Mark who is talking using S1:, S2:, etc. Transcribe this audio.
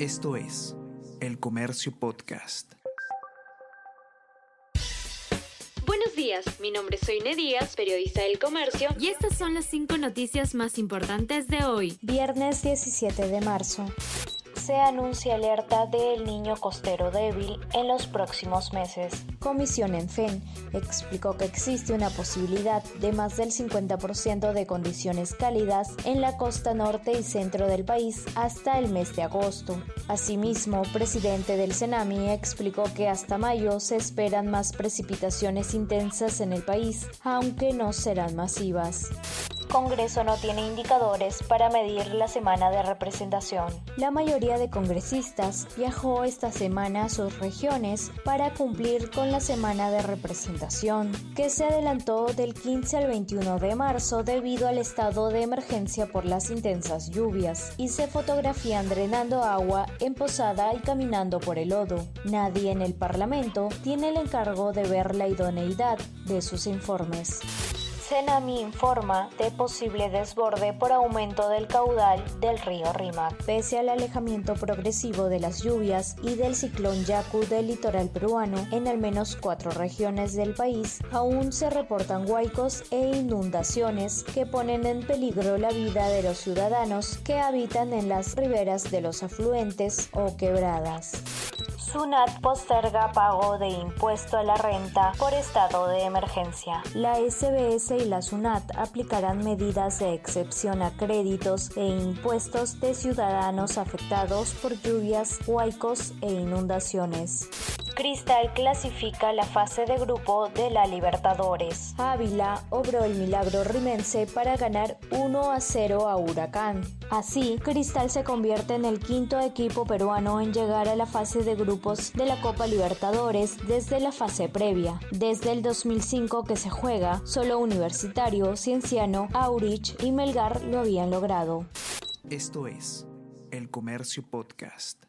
S1: Esto es El Comercio Podcast.
S2: Buenos días, mi nombre es Soine Díaz, periodista del Comercio,
S3: y estas son las cinco noticias más importantes de hoy.
S4: Viernes 17 de marzo se anuncia alerta del niño costero débil en los próximos meses. Comisión en FEN explicó que existe una posibilidad de más del 50% de condiciones cálidas en la costa norte y centro del país hasta el mes de agosto. Asimismo, presidente del Senami explicó que hasta mayo se esperan más precipitaciones intensas en el país, aunque no serán masivas. Congreso no tiene indicadores para medir la semana de representación. La mayoría de congresistas viajó esta semana a sus regiones para cumplir con la semana de representación, que se adelantó del 15 al 21 de marzo debido al estado de emergencia por las intensas lluvias, y se fotografían drenando agua en Posada y caminando por el lodo. Nadie en el Parlamento tiene el encargo de ver la idoneidad de sus informes. Senami informa de posible desborde por aumento del caudal del río Rímac. Pese al alejamiento progresivo de las lluvias y del ciclón Yaku del litoral peruano en al menos cuatro regiones del país, aún se reportan huaicos e inundaciones que ponen en peligro la vida de los ciudadanos que habitan en las riberas de los afluentes o quebradas. SUNAT posterga pago de impuesto a la renta por estado de emergencia. La SBS y la SUNAT aplicarán medidas de excepción a créditos e impuestos de ciudadanos afectados por lluvias, huaicos e inundaciones. Cristal clasifica la fase de grupo de la Libertadores. Ávila obró el milagro rimense para ganar 1 a 0 a Huracán. Así, Cristal se convierte en el quinto equipo peruano en llegar a la fase de grupos de la Copa Libertadores desde la fase previa. Desde el 2005 que se juega, solo Universitario, Cienciano, Aurich y Melgar lo habían logrado.
S1: Esto es El Comercio Podcast.